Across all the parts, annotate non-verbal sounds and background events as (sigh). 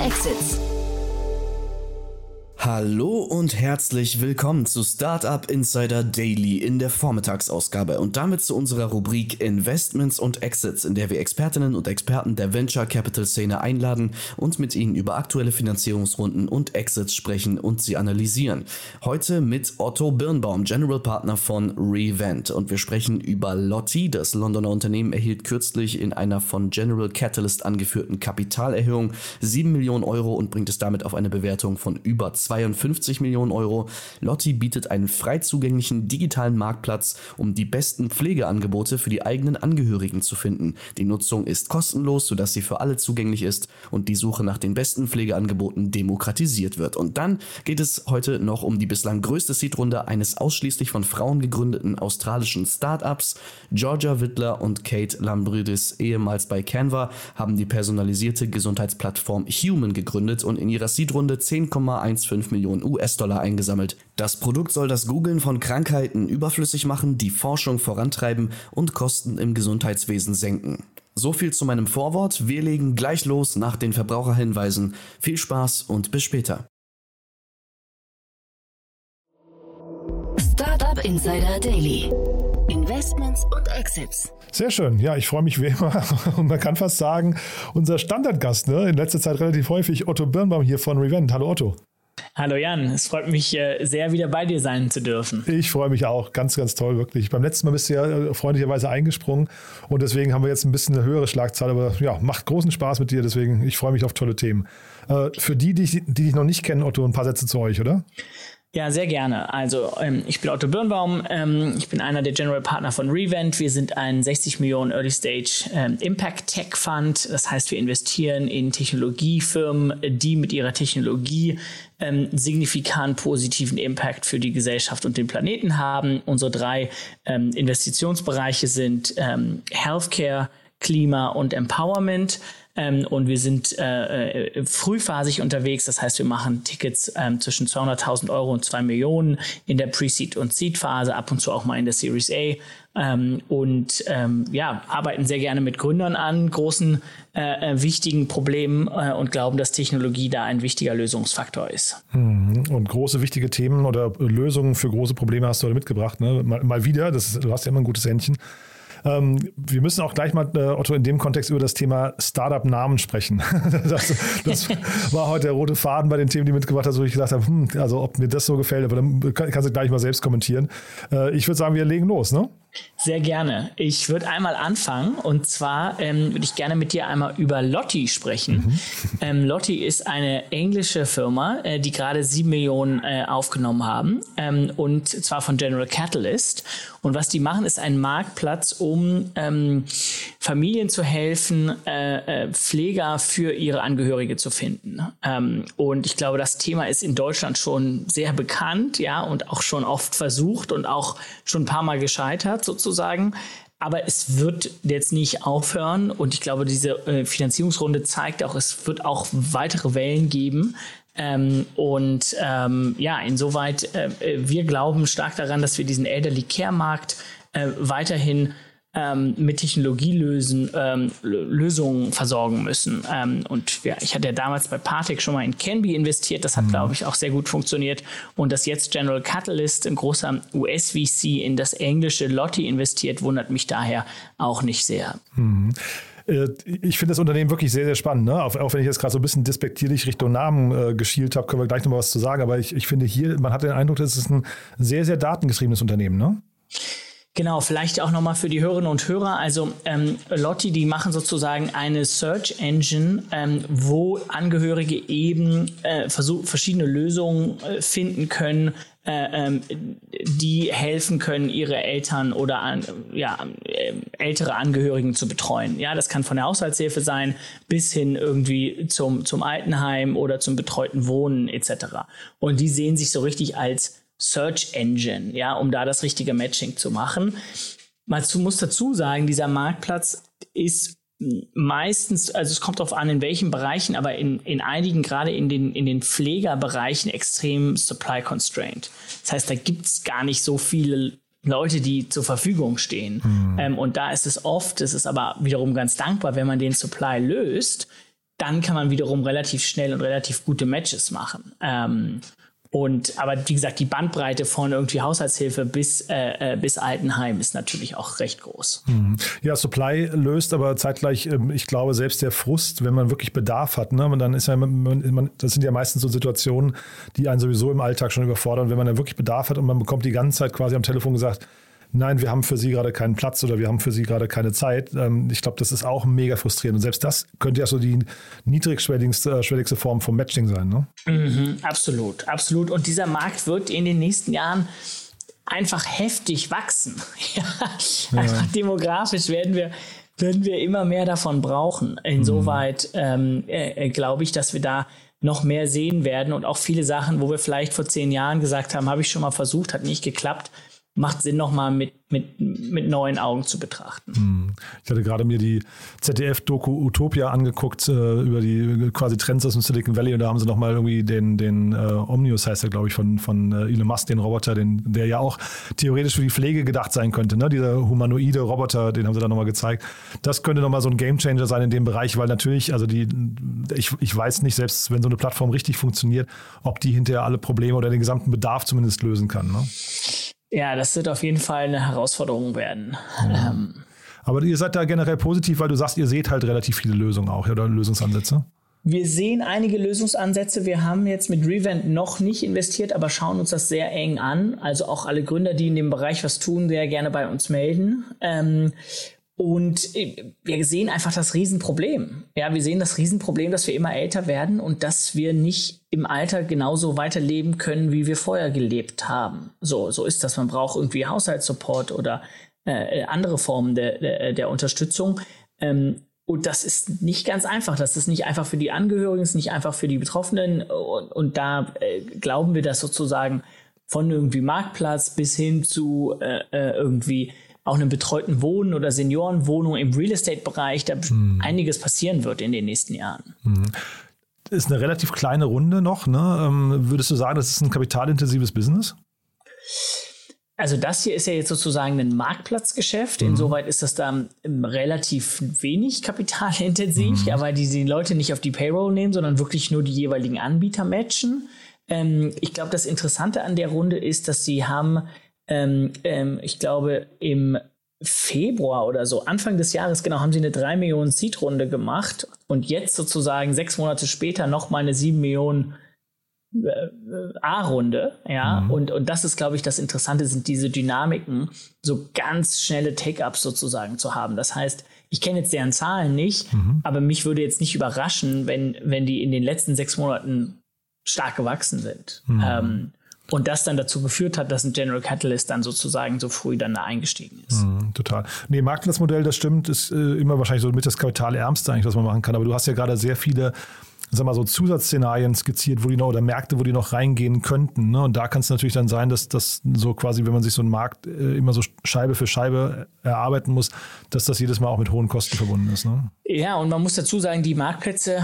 Exits. Hallo und herzlich willkommen zu Startup Insider Daily in der Vormittagsausgabe und damit zu unserer Rubrik Investments und Exits, in der wir Expertinnen und Experten der Venture Capital Szene einladen und mit ihnen über aktuelle Finanzierungsrunden und Exits sprechen und sie analysieren. Heute mit Otto Birnbaum, General Partner von Revent und wir sprechen über Lotti. Das Londoner Unternehmen erhielt kürzlich in einer von General Catalyst angeführten Kapitalerhöhung 7 Millionen Euro und bringt es damit auf eine Bewertung von über 52 Millionen Euro. Lotti bietet einen frei zugänglichen digitalen Marktplatz, um die besten Pflegeangebote für die eigenen Angehörigen zu finden. Die Nutzung ist kostenlos, sodass sie für alle zugänglich ist und die Suche nach den besten Pflegeangeboten demokratisiert wird. Und dann geht es heute noch um die bislang größte Seedrunde eines ausschließlich von Frauen gegründeten australischen Startups. Georgia Wittler und Kate Lambridis, ehemals bei Canva, haben die personalisierte Gesundheitsplattform Human gegründet und in ihrer Seedrunde 10,15 5 Millionen US-Dollar eingesammelt. Das Produkt soll das Googlen von Krankheiten überflüssig machen, die Forschung vorantreiben und Kosten im Gesundheitswesen senken. So viel zu meinem Vorwort. Wir legen gleich los nach den Verbraucherhinweisen. Viel Spaß und bis später. Startup Insider Daily. Investments und Exits. Sehr schön. Ja, ich freue mich wie immer. (laughs) Und man kann fast sagen, unser Standardgast, ne? in letzter Zeit relativ häufig, Otto Birnbaum hier von Revent. Hallo Otto. Hallo Jan, es freut mich äh, sehr, wieder bei dir sein zu dürfen. Ich freue mich auch, ganz, ganz toll, wirklich. Beim letzten Mal bist du ja äh, freundlicherweise eingesprungen und deswegen haben wir jetzt ein bisschen eine höhere Schlagzahl, aber ja, macht großen Spaß mit dir, deswegen ich freue mich auf tolle Themen. Äh, für die, die, die dich noch nicht kennen, Otto, ein paar Sätze zu euch, oder? Ja, sehr gerne. Also ähm, ich bin Otto Birnbaum, ähm, ich bin einer der General Partner von Revent. Wir sind ein 60 Millionen Early Stage ähm, Impact Tech Fund. Das heißt, wir investieren in Technologiefirmen, die mit ihrer Technologie ähm, signifikant positiven Impact für die Gesellschaft und den Planeten haben. Unsere drei ähm, Investitionsbereiche sind ähm, Healthcare, Klima und Empowerment. Ähm, und wir sind äh, äh, frühphasig unterwegs. Das heißt, wir machen Tickets ähm, zwischen 200.000 Euro und 2 Millionen in der Pre-Seed- und Seed-Phase, ab und zu auch mal in der Series A. Ähm, und ähm, ja, arbeiten sehr gerne mit Gründern an großen, äh, äh, wichtigen Problemen äh, und glauben, dass Technologie da ein wichtiger Lösungsfaktor ist. Mhm. Und große, wichtige Themen oder Lösungen für große Probleme hast du heute mitgebracht. Ne? Mal, mal wieder, das, du hast ja immer ein gutes Händchen. Ähm, wir müssen auch gleich mal, äh, Otto, in dem Kontext über das Thema Startup-Namen sprechen. (laughs) das, das war heute der rote Faden bei den Themen, die mitgebracht hast, wo ich gesagt habe, hm, also ob mir das so gefällt, aber dann kannst du gleich mal selbst kommentieren. Äh, ich würde sagen, wir legen los, ne? Sehr gerne. Ich würde einmal anfangen und zwar ähm, würde ich gerne mit dir einmal über Lotti sprechen. Mhm. (laughs) Ähm, Lotti ist eine englische Firma, äh, die gerade sieben Millionen äh, aufgenommen haben ähm, und zwar von General Catalyst. Und was die machen, ist ein Marktplatz, um ähm, Familien zu helfen, äh, äh, Pfleger für ihre Angehörige zu finden. Ähm, und ich glaube, das Thema ist in Deutschland schon sehr bekannt, ja, und auch schon oft versucht und auch schon ein paar Mal gescheitert hat sozusagen. Aber es wird jetzt nicht aufhören und ich glaube, diese äh, Finanzierungsrunde zeigt auch, es wird auch weitere Wellen geben. Ähm, und ähm, ja, insoweit, äh, wir glauben stark daran, dass wir diesen Elderly Care Markt äh, weiterhin ähm, mit Technologielösen ähm, Lösungen versorgen müssen. Ähm, und ja, ich hatte ja damals bei Partec schon mal in Canby investiert. Das hat, mhm. glaube ich, auch sehr gut funktioniert. Und dass jetzt General Catalyst, ein großer US-VC, in das englische Lotti investiert, wundert mich daher auch nicht sehr. Mhm äh, ich finde das Unternehmen wirklich sehr, sehr spannend. Ne? Auch, auch, wenn ich jetzt gerade so ein bisschen despektierlich Richtung Namen äh, geschielt habe, können wir gleich noch mal was zu sagen. Aber ich, ich finde hier, man hat den Eindruck, das ist ein sehr, sehr datengetriebenes Unternehmen. Ne? Genau, vielleicht auch nochmal für die Hörerinnen und Hörer. Also ähm, Lotti, die machen sozusagen eine Search Engine, ähm, wo Angehörige eben äh, versuch, verschiedene Lösungen äh, finden können, äh, ähm, die helfen können, ihre Eltern oder an, ja, äh, ältere Angehörigen zu betreuen. Ja, das kann von der Haushaltshilfe sein bis hin irgendwie zum, zum Altenheim oder zum betreuten Wohnen etc. Und die sehen sich so richtig als Search Engine, ja, um da das richtige Matching zu machen. Man muss dazu sagen, dieser Marktplatz ist meistens, also es kommt darauf an, in welchen Bereichen, aber in, in einigen, gerade in den, in den Pflegerbereichen, extrem supply constrained. Das heißt, da gibt es gar nicht so viele Leute, die zur Verfügung stehen. Mhm. Ähm, und da ist es oft, es ist aber wiederum ganz dankbar, wenn man den Supply löst, dann kann man wiederum relativ schnell und relativ gute Matches machen. Ähm, und aber wie gesagt, die Bandbreite von irgendwie Haushaltshilfe bis, äh, äh, bis Altenheim ist natürlich auch recht groß. Mhm. Ja, Supply löst aber zeitgleich, ähm, ich glaube, selbst der Frust, wenn man wirklich Bedarf hat, ne, und dann ist ja, man, das sind ja meistens so Situationen, die einen sowieso im Alltag schon überfordern. Wenn man dann wirklich Bedarf hat und man bekommt die ganze Zeit quasi am Telefon gesagt, nein, wir haben für Sie gerade keinen Platz oder wir haben für Sie gerade keine Zeit. Ähm, ich glaube, das ist auch mega frustrierend. Und selbst das könnte ja so die niedrigschwelligste äh, Form vom Matching sein. Ne? Mhm, absolut, absolut. Und dieser Markt wird in den nächsten Jahren einfach heftig wachsen. (laughs) ja, einfach demografisch werden wir werden wir immer mehr davon brauchen. Insoweit mhm. ähm, äh, glaube ich, dass wir da noch mehr sehen werden und auch viele Sachen, wo wir vielleicht vor zehn Jahren gesagt haben, habe ich schon mal versucht, hat nicht geklappt, macht Sinn, nochmal mit, mit, mit neuen Augen zu betrachten. Hm. Ich hatte gerade mir die ZDF-Doku Utopia angeguckt, äh, über die quasi Trends aus dem Silicon Valley und da haben sie nochmal irgendwie den, den äh, Omnius heißt er, glaube ich, von, von äh, Elon Musk, den Roboter, den, der ja auch theoretisch für die Pflege gedacht sein könnte. Ne? Dieser humanoide Roboter, den haben sie da nochmal gezeigt. Das könnte nochmal so ein Gamechanger sein in dem Bereich, weil natürlich, also die, ich, ich weiß nicht, selbst wenn so eine Plattform richtig funktioniert, ob die hinterher alle Probleme oder den gesamten Bedarf zumindest lösen kann. Ne? Ja, das wird auf jeden Fall eine Herausforderung werden. Ja. Ähm. Aber ihr seid da generell positiv, weil du sagst, ihr seht halt relativ viele Lösungen auch oder Lösungsansätze. Wir sehen einige Lösungsansätze. Wir haben jetzt mit Revent noch nicht investiert, aber schauen uns das sehr eng an. Also auch alle Gründer, die in dem Bereich was tun, sehr gerne bei uns melden. Ähm, und äh, wir sehen einfach das Riesenproblem. Ja, wir sehen das Riesenproblem, dass wir immer älter werden und dass wir nicht im Alter genauso weiterleben können, wie wir vorher gelebt haben. So, so ist das. Man braucht irgendwie Haushaltssupport oder äh, andere Formen der, der, der Unterstützung. Ähm, und das ist nicht ganz einfach. Das ist nicht einfach für die Angehörigen, ist nicht einfach für die Betroffenen. Und, und da äh, glauben wir, dass sozusagen von irgendwie Marktplatz bis hin zu äh, äh irgendwie auch einem betreuten Wohnen oder Seniorenwohnung im Real Estate-Bereich da hm. einiges passieren wird in den nächsten Jahren. Hm. Ist eine relativ kleine Runde noch. Ne? Ähm, würdest du sagen, das ist ein kapitalintensives Business? Also das hier ist ja jetzt sozusagen ein Marktplatzgeschäft. Mhm. Insoweit ist das da relativ wenig kapitalintensiv, mhm. ja, weil die, die Leute nicht auf die Payroll nehmen, sondern wirklich nur die jeweiligen Anbieter matchen. Ähm, ich glaube, das Interessante an der Runde ist, dass sie haben ähm, ähm, ich glaube, im Februar oder so, Anfang des Jahres, genau, haben sie eine 3 Millionen Seed-Runde gemacht und jetzt sozusagen sechs Monate später nochmal eine 7 Millionen äh, A-Runde, ja, mhm. und, und das ist, glaube ich, das Interessante, sind diese Dynamiken, so ganz schnelle Take-Ups sozusagen zu haben. Das heißt, ich kenne jetzt deren Zahlen nicht, mhm. aber mich würde jetzt nicht überraschen, wenn, wenn die in den letzten sechs Monaten stark gewachsen sind. Mhm. Ähm, und das dann dazu geführt hat, dass ein General Catalyst dann sozusagen so früh dann da eingestiegen ist. Mm, total. Nee, Marktplatzmodell, das stimmt, ist äh, immer wahrscheinlich so mit das kapitalärmste eigentlich, was man machen kann. Aber du hast ja gerade sehr viele sag mal so Zusatzszenarien skizziert, wo die noch oder Märkte, wo die noch reingehen könnten. Ne? Und da kann es natürlich dann sein, dass das so quasi, wenn man sich so einen Markt äh, immer so Scheibe für Scheibe erarbeiten muss, dass das jedes Mal auch mit hohen Kosten verbunden ist. Ne? Ja, und man muss dazu sagen, die Marktplätze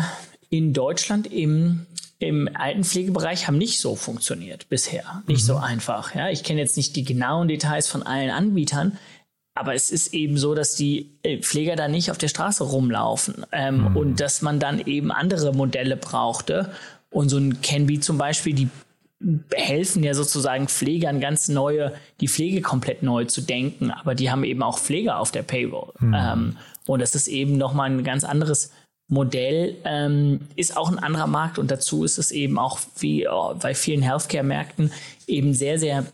in Deutschland im im Altenpflegebereich haben nicht so funktioniert bisher. Nicht mhm. so einfach. Ja, ich kenne jetzt nicht die genauen Details von allen Anbietern, aber es ist eben so, dass die äh, Pfleger da nicht auf der Straße rumlaufen ähm, mhm. und dass man dann eben andere Modelle brauchte. Und so ein Canby zum Beispiel, die helfen ja sozusagen Pflegern ganz neue, die Pflege komplett neu zu denken, aber die haben eben auch Pfleger auf der Payroll. Mhm. Ähm, und das ist eben nochmal ein ganz anderes Modell ähm, ist auch ein anderer Markt. Und dazu ist es eben auch wie oh, bei vielen Healthcare-Märkten eben sehr, sehr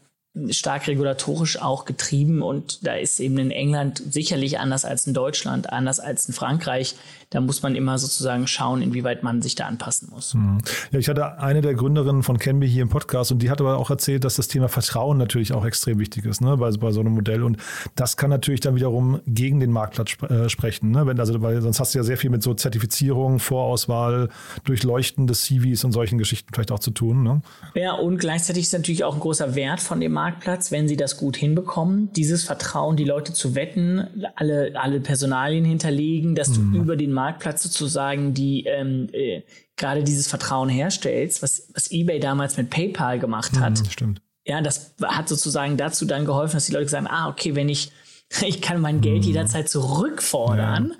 stark regulatorisch auch getrieben und da ist eben in England sicherlich anders als in Deutschland, anders als in Frankreich. Da muss man immer sozusagen schauen, inwieweit man sich da anpassen muss. Mhm. Ja, ich hatte eine der Gründerinnen von Canby hier im Podcast und die hat aber auch erzählt, dass das Thema Vertrauen natürlich auch extrem wichtig ist ne, bei, bei so einem Modell und das kann natürlich dann wiederum gegen den Marktplatz sp äh, sprechen. Ne? Wenn, also, weil sonst hast du ja sehr viel mit so Zertifizierung, Vorauswahl, Durchleuchten des CVs und solchen Geschichten vielleicht auch zu tun. Ne? Ja, und gleichzeitig ist natürlich auch ein großer Wert von dem Markt Marktplatz, wenn sie das gut hinbekommen, dieses Vertrauen, die Leute zu wetten, alle, alle Personalien hinterlegen, dass mhm. du über den Marktplatz sozusagen die ähm, äh, gerade dieses Vertrauen herstellst, was, was eBay damals mit PayPal gemacht hat. Mhm, stimmt. Ja, das hat sozusagen dazu dann geholfen, dass die Leute sagen, ah, okay, wenn ich, (laughs) ich kann mein Geld mhm. jederzeit zurückfordern,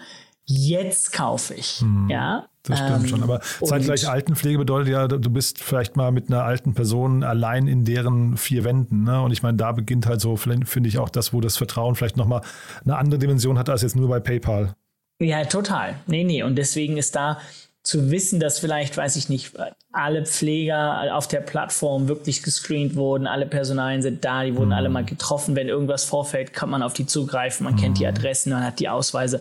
ja. jetzt kaufe ich. Mhm. Ja, Das stimmt ähm, schon. Aber zeitgleich Altenpflege bedeutet ja, du bist vielleicht mal mit einer alten Person allein in deren vier Wänden. Ne? Und ich meine, da beginnt halt so, finde ich auch das, wo das Vertrauen vielleicht nochmal eine andere Dimension hat als jetzt nur bei PayPal. Ja, total. Nee, nee. Und deswegen ist da zu wissen, dass vielleicht, weiß ich nicht, alle Pfleger auf der Plattform wirklich gescreent wurden, alle Personalien sind da, die wurden mhm. alle mal getroffen. Wenn irgendwas vorfällt, kann man auf die zugreifen, man mhm. kennt die mhm. Adressen, man hat die Ausweise.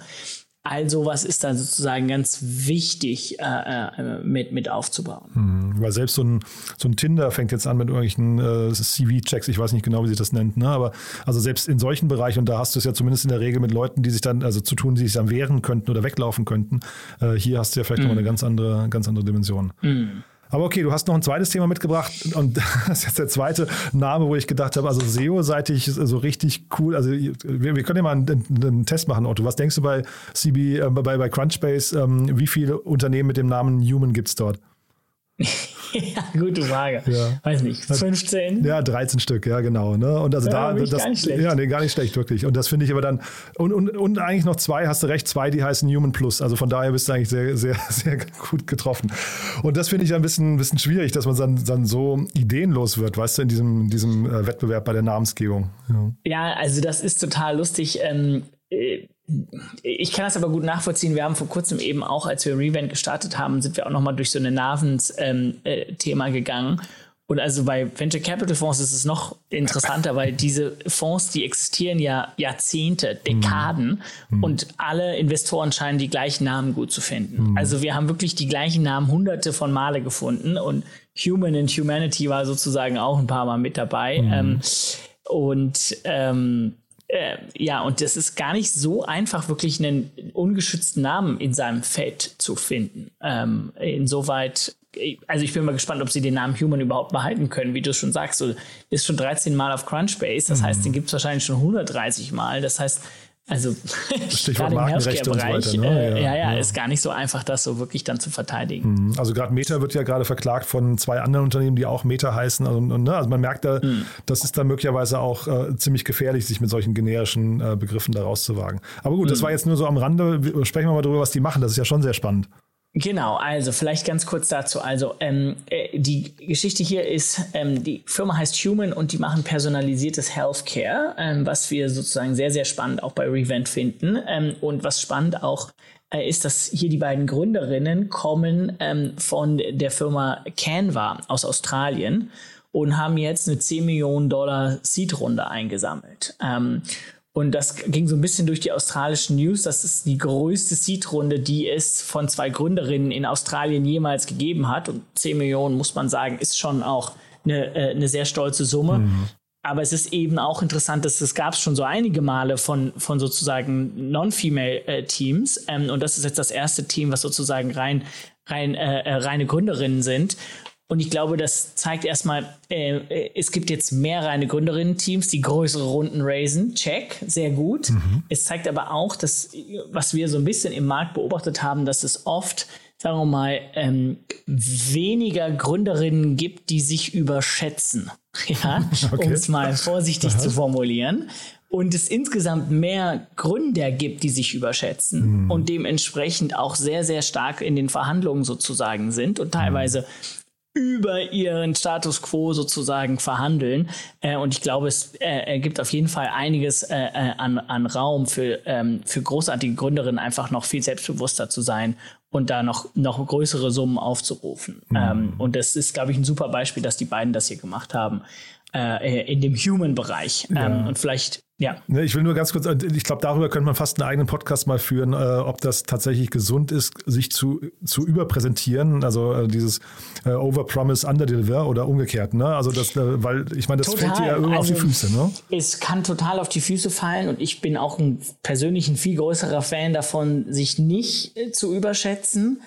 All sowas ist da sozusagen ganz wichtig äh, äh, mit, mit aufzubauen. Hm, weil selbst so ein, so ein Tinder fängt jetzt an mit irgendwelchen äh, CV-Checks, ich weiß nicht genau, wie sich das nennt, ne? aber also selbst in solchen Bereichen, und da hast du es ja zumindest in der Regel mit Leuten, die sich dann, also zu tun, die sich dann wehren könnten oder weglaufen könnten, äh, hier hast du ja vielleicht mhm. noch eine ganz andere, ganz andere Dimension. Mhm. Aber okay, du hast noch ein zweites Thema mitgebracht und (laughs) das ist jetzt der zweite Name, wo ich gedacht habe, also SEO-seitig so richtig cool. Also wir, wir können ja mal einen, einen, Test machen, Otto. Was denkst du bei CB, äh, bei, bei Crunchbase, ähm, wie viele Unternehmen mit dem Namen Human gibt es dort? (laughs) ja, gute Frage. Ja. Weiß nicht, 15? Ja, 13 Stück, ja, genau. Ne? Und also ja, da, das, gar nicht schlecht. ja, nee, gar nicht schlecht, wirklich. Und das finde ich aber dann, und, und, und eigentlich noch zwei, hast du recht, zwei, die heißen Human Plus. Also von daher bist du eigentlich sehr, sehr, (laughs) sehr gut getroffen. Und das finde ich ein bisschen, ein bisschen schwierig, dass man dann, dann so ideenlos wird, weißt du, in diesem, diesem äh, Wettbewerb bei der Namensgebung. Ja, ja also das ist total lustig. Ähm, äh, ich kann das aber gut nachvollziehen. Wir haben vor kurzem eben auch, als wir Revent gestartet haben, sind wir auch nochmal durch so ein Navens-Thema ähm, äh, gegangen. Und also bei Venture Capital Fonds ist es noch interessanter, weil diese Fonds, die existieren ja Jahrzehnte, Dekaden mhm. und alle Investoren scheinen die gleichen Namen gut zu finden. Mhm. Also wir haben wirklich die gleichen Namen hunderte von Male gefunden und Human and Humanity war sozusagen auch ein paar Mal mit dabei. Mhm. Ähm, und ähm, äh, ja, und das ist gar nicht so einfach, wirklich einen ungeschützten Namen in seinem Feld zu finden. Ähm, insoweit, also ich bin mal gespannt, ob sie den Namen Human überhaupt behalten können. Wie du schon sagst, so, ist schon 13 Mal auf Crunchbase. Das mhm. heißt, den gibt es wahrscheinlich schon 130 Mal. Das heißt, also gerade im Healthcare-Bereich, ne? äh, ja, ja, ja, ist gar nicht so einfach, das so wirklich dann zu verteidigen. Mhm. Also gerade Meta wird ja gerade verklagt von zwei anderen Unternehmen, die auch Meta heißen. Und, und, ne? Also man merkt da, mhm. das ist dann möglicherweise auch äh, ziemlich gefährlich, sich mit solchen generischen äh, Begriffen da rauszuwagen. Aber gut, mhm. das war jetzt nur so am Rande. Sprechen wir mal darüber, was die machen. Das ist ja schon sehr spannend. Genau, also vielleicht ganz kurz dazu. Also ähm, äh, die Geschichte hier ist, ähm, die Firma heißt Human und die machen personalisiertes Healthcare, ähm, was wir sozusagen sehr, sehr spannend auch bei Revent finden. Ähm, und was spannend auch äh, ist, dass hier die beiden Gründerinnen kommen ähm, von der Firma Canva aus Australien und haben jetzt eine 10 Millionen Dollar Seed-Runde eingesammelt. Und das ging so ein bisschen durch die australischen News. Das ist die größte Seed-Runde, die es von zwei Gründerinnen in Australien jemals gegeben hat. Und 10 Millionen, muss man sagen, ist schon auch eine, äh, eine sehr stolze Summe. Mhm. Aber es ist eben auch interessant, dass es gab schon so einige Male von, von sozusagen Non-Female-Teams. Äh, ähm, und das ist jetzt das erste Team, was sozusagen rein, rein äh, äh reine Gründerinnen sind. Und ich glaube, das zeigt erstmal, äh, es gibt jetzt mehr reine Gründerinnen-Teams, die größere Runden raisen. Check, sehr gut. Mhm. Es zeigt aber auch, dass, was wir so ein bisschen im Markt beobachtet haben, dass es oft, sagen wir mal, ähm, weniger Gründerinnen gibt, die sich überschätzen. (laughs) Ja, (laughs) okay. um es mal vorsichtig Aha. zu formulieren. Und es insgesamt mehr Gründer gibt, die sich überschätzen mhm. und dementsprechend auch sehr, sehr stark in den Verhandlungen sozusagen sind und teilweise mhm über ihren Status quo sozusagen verhandeln. Äh, und ich glaube, es äh, gibt auf jeden Fall einiges äh, äh, an, an Raum für, ähm, für großartige Gründerinnen, einfach noch viel selbstbewusster zu sein und da noch, noch größere Summen aufzurufen. Mhm. Ähm, und das ist, glaube ich, ein super Beispiel, dass die beiden das hier gemacht haben äh, in dem Human-Bereich. Ähm, ja. Und vielleicht ja. Ne, ich will nur ganz kurz, ich glaube, darüber könnte man fast einen eigenen Podcast mal führen, äh, ob das tatsächlich gesund ist, sich zu, zu überpräsentieren, also äh, dieses äh, Overpromise, Underdeliver oder umgekehrt. Ne? Also das, äh, weil ich meine, das total. fällt dir ja immer also, auf die also, Füße. Ne? Es kann total auf die Füße fallen und ich bin auch ein persönlich ein viel größerer Fan davon, sich nicht äh, zu überschätzen.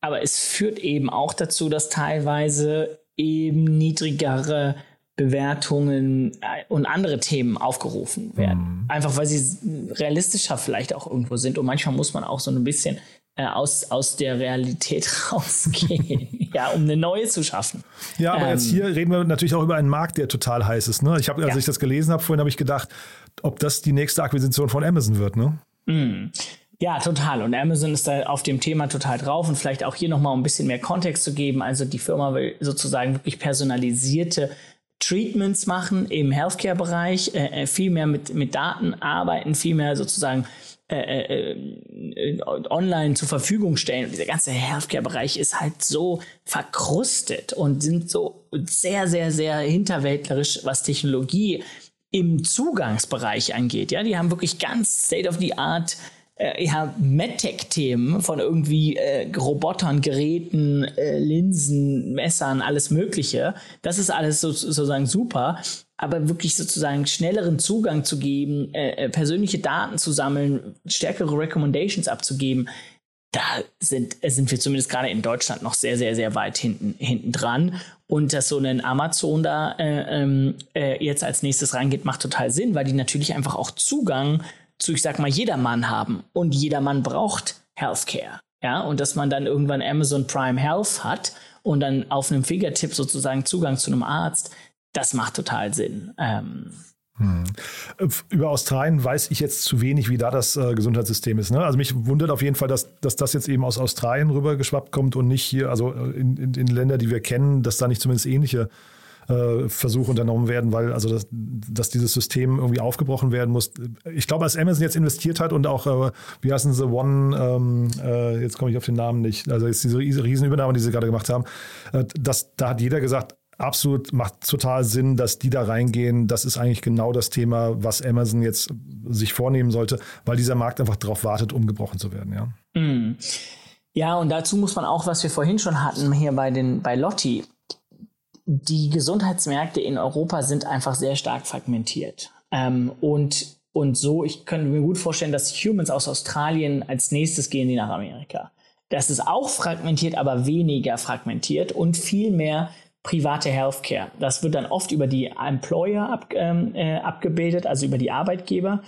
Aber es führt eben auch dazu, dass teilweise eben niedrigere Bewertungen äh, und andere Themen aufgerufen werden. Mhm. Einfach weil sie realistischer vielleicht auch irgendwo sind. Und manchmal muss man auch so ein bisschen äh, aus, aus der Realität (laughs) rausgehen, (laughs) ja, um eine neue zu schaffen. Ja, aber ähm, jetzt hier reden wir natürlich auch über einen Markt, der total heiß ist. Ne? Ich habe, als ja. ich das gelesen habe, vorhin habe ich gedacht, ob das die nächste Akquisition von Amazon wird, ne? Mhm. Ja, total. Und Amazon ist da auf dem Thema total drauf und vielleicht auch hier nochmal um ein bisschen mehr Kontext zu geben. Also die Firma will sozusagen wirklich personalisierte Treatments machen im Healthcare-Bereich, äh, äh viel mehr mit, mit Daten arbeiten, viel mehr sozusagen äh, äh, äh, online zur Verfügung stellen. Und dieser ganze Healthcare-Bereich ist halt so verkrustet und sind so sehr, sehr, sehr hinterwäldlerisch, was Technologie im Zugangsbereich angeht. Ja, die haben wirklich ganz State of the Art äh, ja, MedTech-Themen von irgendwie äh, Robotern, Geräten, äh, Linsen, Messern, alles Mögliche. Das ist alles so, sozusagen super. Aber wirklich sozusagen schnelleren Zugang zu geben, äh, äh, persönliche Daten zu sammeln, stärkere Recommendations abzugeben, da sind, sind wir zumindest gerade in Deutschland noch sehr, sehr, sehr weit hinten, hinten dran. Und dass so ein Amazon da äh, ähm, äh, jetzt als nächstes reingeht, macht total Sinn, weil die natürlich einfach auch Zugang zu, ich sag mal, jedermann haben. Und jedermann braucht Healthcare. Ja, und dass man dann irgendwann Amazon Prime Health hat und dann auf einem Fingertipp sozusagen Zugang zu einem Arzt, das macht total Sinn. Ähm, hm. Über Australien weiß ich jetzt zu wenig, wie da das äh, Gesundheitssystem ist. Ne? Also mich wundert auf jeden Fall, dass, dass das jetzt eben aus Australien rübergeschwappt kommt und nicht hier, also äh, in, in, in Länder, die wir kennen, dass da nicht zumindest ähnliche äh, Versuche unternommen werden, weil also das, dass dieses System irgendwie aufgebrochen werden muss. Ich glaube, als Amazon jetzt investiert hat und auch, äh, wie heißen sie, One, ähm, äh, jetzt komme ich auf den Namen nicht, also jetzt diese Riesenübernahme, die sie gerade gemacht haben, äh, das, da hat jeder gesagt, absolut macht total Sinn, dass die da reingehen. Das ist eigentlich genau das Thema, was Amazon jetzt sich vornehmen sollte, weil dieser Markt einfach darauf wartet, umgebrochen zu werden. Ja. Mm. Ja, und dazu muss man auch, was wir vorhin schon hatten, hier bei den bei Lotti, die Gesundheitsmärkte in Europa sind einfach sehr stark fragmentiert. Ähm, und, und so, ich könnte mir gut vorstellen, dass Humans aus Australien als nächstes gehen die nach Amerika. Das ist auch fragmentiert, aber weniger fragmentiert und viel mehr private Healthcare. Das wird dann oft über die Employer ab, ähm, äh, abgebildet, also über die Arbeitgeber.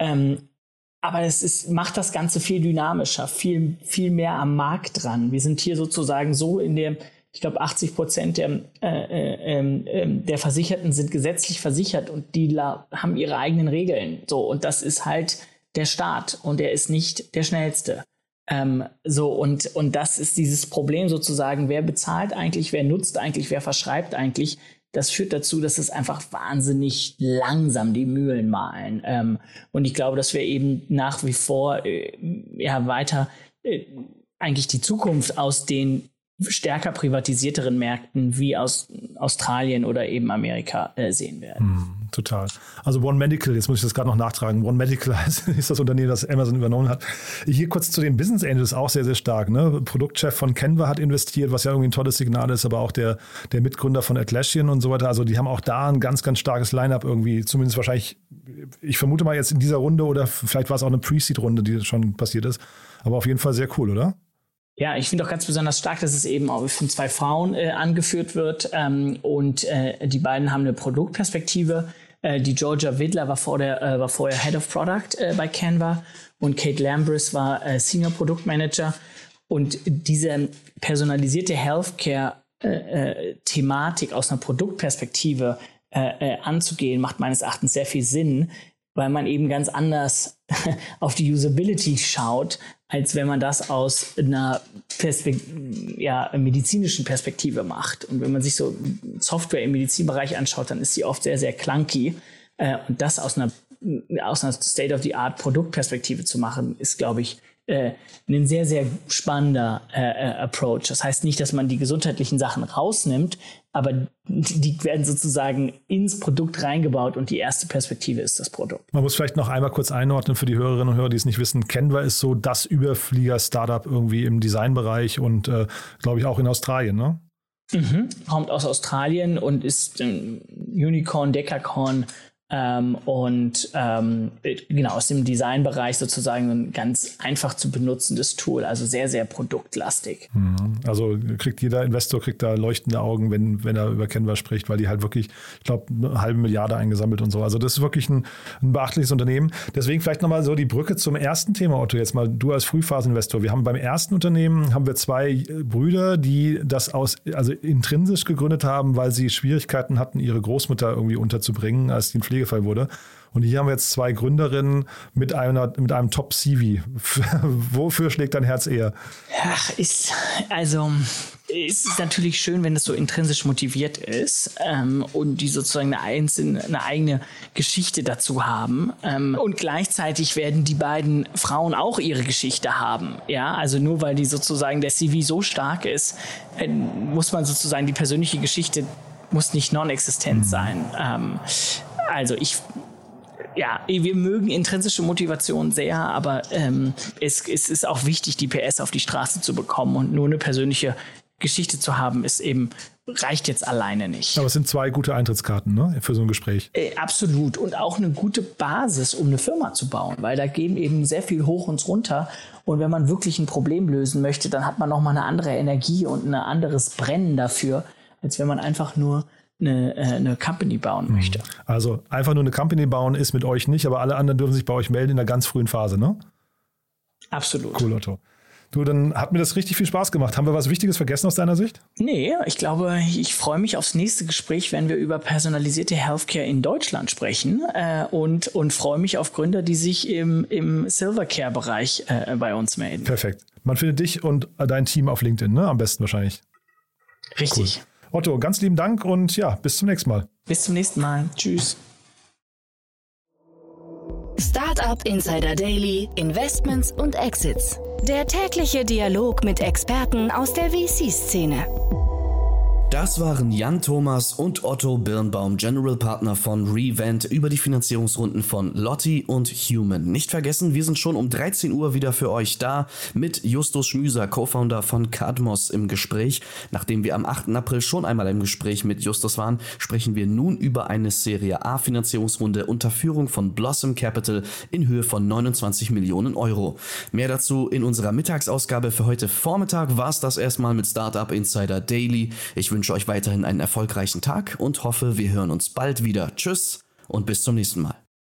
Ähm, aber es ist, macht das Ganze viel dynamischer, viel, viel mehr am Markt dran. Wir sind hier sozusagen so in der, ich glaube, 80 Prozent der, äh, äh, ähm, der Versicherten sind gesetzlich versichert und die haben ihre eigenen Regeln. So, und das ist halt der Staat und der ist nicht der schnellste. Ähm, so, und, und das ist dieses Problem sozusagen, wer bezahlt eigentlich, wer nutzt eigentlich, wer verschreibt eigentlich. Das führt dazu, dass es einfach wahnsinnig langsam die Mühlen malen. Ähm, und ich glaube, dass wir eben nach wie vor äh, ja weiter äh, eigentlich die Zukunft aus den stärker privatisierteren Märkten wie aus Australien oder eben Amerika äh, sehen werden. Mm, total. Also One Medical, jetzt muss ich das gerade noch nachtragen. One Medical (laughs) ist das Unternehmen, das Amazon übernommen hat. Hier kurz zu den Business Angels auch sehr, sehr stark. Ne? Produktchef von Canva hat investiert, was ja irgendwie ein tolles Signal ist, aber auch der, der Mitgründer von Atlassian und so weiter. Also die haben auch da ein ganz, ganz starkes Line-up irgendwie, zumindest wahrscheinlich, ich vermute mal jetzt in dieser Runde oder vielleicht war es auch eine Pre-Seed-Runde, die schon passiert ist. Aber auf jeden Fall sehr cool, oder? Ja, ich finde auch ganz besonders stark, dass es eben auch von zwei Frauen äh, angeführt wird. Ähm, und äh, die beiden haben eine Produktperspektive. Äh, die Georgia Widler war, vor der, äh, war vorher Head of Product äh, bei Canva und Kate Lambris war äh, Senior Produktmanager. Und diese personalisierte Healthcare-Thematik aus einer Produktperspektive anzugehen, macht meines Erachtens sehr viel Sinn, weil man eben ganz anders (laughs) auf die Usability schaut, als wenn man das aus einer Perspekt ja, medizinischen Perspektive macht. Und wenn man sich so Software im Medizinbereich anschaut, dann ist sie oft sehr, sehr clunky. Äh, und das aus einer, aus einer State-of-the-Art-Produktperspektive zu machen, ist, glaube ich, äh, ein sehr, sehr spannender äh, äh, Approach. Das heißt nicht, dass man die gesundheitlichen Sachen rausnimmt, aber die werden sozusagen ins Produkt reingebaut und die erste Perspektive ist das Produkt. Man muss vielleicht noch einmal kurz einordnen für die Hörerinnen und Hörer, die es nicht wissen. Canva ist so das Überflieger-Startup irgendwie im Designbereich und äh, glaube ich auch in Australien, ne? Mhm. Kommt aus Australien und ist ein Unicorn, Decacorn ähm, und ähm, genau aus dem Designbereich sozusagen ein ganz einfach zu benutzendes Tool, also sehr, sehr produktlastig. Mhm. Also kriegt jeder Investor kriegt da leuchtende Augen, wenn, wenn er über Canva spricht, weil die halt wirklich, ich glaube, eine halbe Milliarde eingesammelt und so. Also das ist wirklich ein, ein beachtliches Unternehmen. Deswegen vielleicht nochmal so die Brücke zum ersten Thema, Otto, jetzt mal du als Frühphaseninvestor. Wir haben beim ersten Unternehmen haben wir zwei Brüder, die das aus, also intrinsisch gegründet haben, weil sie Schwierigkeiten hatten, ihre Großmutter irgendwie unterzubringen, als die Pflege pflegefrei wurde. Und hier haben wir jetzt zwei Gründerinnen mit, einer, mit einem Top-CV. (laughs) Wofür schlägt dein Herz eher? Ach, ist, also, es ist natürlich schön, wenn es so intrinsisch motiviert ist ähm, und die sozusagen eine, einzelne, eine eigene Geschichte dazu haben. Ähm, und gleichzeitig werden die beiden Frauen auch ihre Geschichte haben. Ja, also nur weil die sozusagen der CV so stark ist, äh, muss man sozusagen die persönliche Geschichte muss nicht non-existent mhm. sein. Ähm, also ich ja, wir mögen intrinsische Motivation sehr, aber ähm, es, es ist auch wichtig, die PS auf die Straße zu bekommen und nur eine persönliche Geschichte zu haben, ist eben reicht jetzt alleine nicht. Aber es sind zwei gute Eintrittskarten ne, für so ein Gespräch. Äh, absolut. Und auch eine gute Basis, um eine Firma zu bauen, weil da gehen eben sehr viel hoch und runter. Und wenn man wirklich ein Problem lösen möchte, dann hat man nochmal eine andere Energie und ein anderes Brennen dafür, als wenn man einfach nur eine, äh, eine Company bauen mhm. möchte. Also einfach nur eine Company bauen ist mit euch nicht, aber alle anderen dürfen sich bei euch melden in der ganz frühen Phase, ne? Absolut. Cool, Otto. Du, dann hat mir das richtig viel Spaß gemacht. Haben wir was Wichtiges vergessen aus deiner Sicht? Nee, ich glaube, ich freue mich aufs nächste Gespräch, wenn wir über personalisierte Healthcare in Deutschland sprechen äh, und, und freue mich auf Gründer, die sich im, im Silvercare-Bereich äh, bei uns melden. Perfekt. Man findet dich und dein Team auf LinkedIn, ne? Am besten wahrscheinlich. Richtig. Cool. Otto, ganz lieben Dank und ja, bis zum nächsten Mal. Bis zum nächsten Mal. Tschüss. Startup Insider Daily, Investments und Exits. Der tägliche Dialog mit Experten aus der VC-Szene. Das waren Jan Thomas und Otto Birnbaum, General Partner von Revent, über die Finanzierungsrunden von Lotti und Human. Nicht vergessen, wir sind schon um 13 Uhr wieder für euch da mit Justus Schmüser, Co-Founder von Cadmos im Gespräch. Nachdem wir am 8. April schon einmal im Gespräch mit Justus waren, sprechen wir nun über eine Serie A Finanzierungsrunde unter Führung von Blossom Capital in Höhe von 29 Millionen Euro. Mehr dazu in unserer Mittagsausgabe für heute Vormittag war es das erstmal mit Startup Insider Daily. Ich wünsche wünsche euch weiterhin einen erfolgreichen Tag und hoffe, wir hören uns bald wieder. Tschüss und bis zum nächsten Mal.